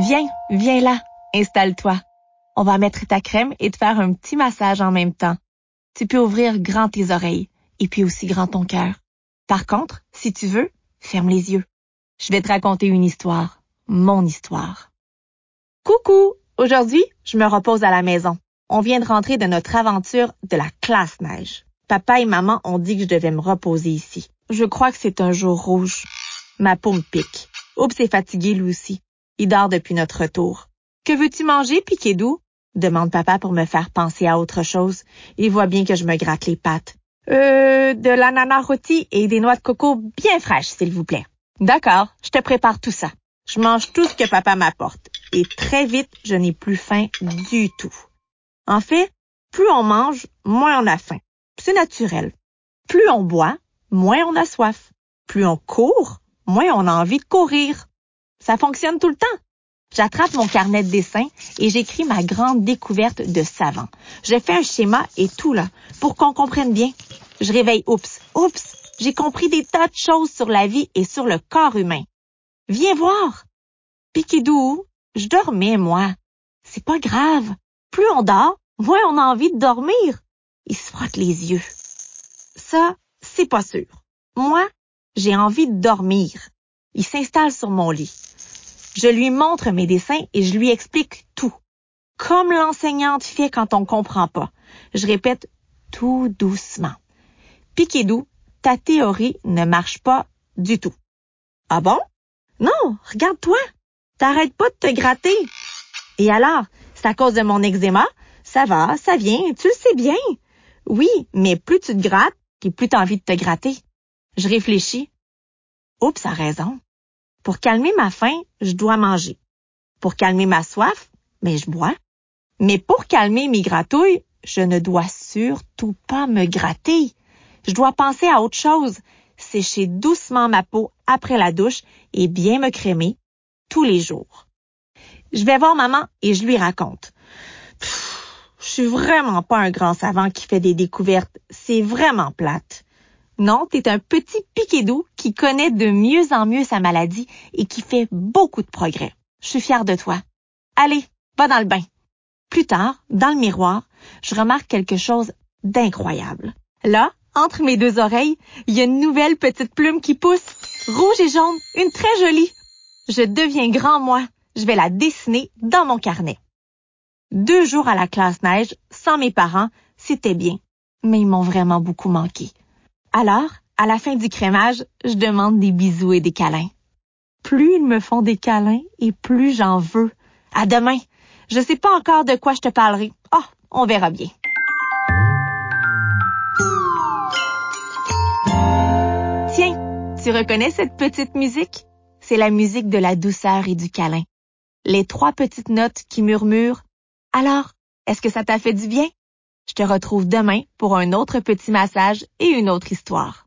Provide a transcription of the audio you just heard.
Viens, viens là, installe-toi. On va mettre ta crème et te faire un petit massage en même temps. Tu peux ouvrir grand tes oreilles et puis aussi grand ton cœur. Par contre, si tu veux, ferme les yeux. Je vais te raconter une histoire, mon histoire. Coucou! Aujourd'hui, je me repose à la maison. On vient de rentrer de notre aventure de la classe neige. Papa et maman ont dit que je devais me reposer ici. Je crois que c'est un jour rouge. Ma peau me pique. Oups est fatigué lui aussi. Il dort depuis notre retour. Que veux-tu manger, Piquet-Doux? demande papa pour me faire penser à autre chose. Il voit bien que je me gratte les pattes. Euh, de l'ananas rôti et des noix de coco bien fraîches, s'il vous plaît. D'accord, je te prépare tout ça. Je mange tout ce que papa m'apporte. Et très vite, je n'ai plus faim du tout. En fait, plus on mange, moins on a faim. C'est naturel. Plus on boit, moins on a soif. Plus on court, moins on a envie de courir. Ça fonctionne tout le temps. J'attrape mon carnet de dessin et j'écris ma grande découverte de savant. Je fais un schéma et tout là, pour qu'on comprenne bien. Je réveille Oups. Oups, j'ai compris des tas de choses sur la vie et sur le corps humain. Viens voir. Piquidou, je dormais, moi. C'est pas grave. Plus on dort, moins on a envie de dormir. Il se frotte les yeux. Ça, c'est pas sûr. Moi, j'ai envie de dormir. Il s'installe sur mon lit. Je lui montre mes dessins et je lui explique tout. Comme l'enseignante fait quand on comprend pas. Je répète tout doucement. Piquidou, ta théorie ne marche pas du tout. Ah bon? Non, regarde-toi. T'arrêtes pas de te gratter. Et alors, c'est à cause de mon eczéma? Ça va, ça vient, tu le sais bien. Oui, mais plus tu te grattes, et plus t'as envie de te gratter. Je réfléchis. Oups, a raison. Pour calmer ma faim, je dois manger. Pour calmer ma soif, mais je bois. Mais pour calmer mes gratouilles, je ne dois surtout pas me gratter. Je dois penser à autre chose, sécher doucement ma peau après la douche et bien me crémer tous les jours. Je vais voir maman et je lui raconte. je suis vraiment pas un grand savant qui fait des découvertes. C'est vraiment plate. Non, t'es un petit piquet doux qui connaît de mieux en mieux sa maladie et qui fait beaucoup de progrès. Je suis fière de toi. Allez, va dans le bain. Plus tard, dans le miroir, je remarque quelque chose d'incroyable. Là, entre mes deux oreilles, il y a une nouvelle petite plume qui pousse, rouge et jaune, une très jolie. Je deviens grand moi. Je vais la dessiner dans mon carnet. Deux jours à la classe neige, sans mes parents, c'était bien, mais ils m'ont vraiment beaucoup manqué. Alors, à la fin du crémage, je demande des bisous et des câlins. Plus ils me font des câlins et plus j'en veux. À demain. Je sais pas encore de quoi je te parlerai. Oh, on verra bien. Tiens, tu reconnais cette petite musique? C'est la musique de la douceur et du câlin. Les trois petites notes qui murmurent. Alors, est-ce que ça t'a fait du bien? Je te retrouve demain pour un autre petit massage et une autre histoire.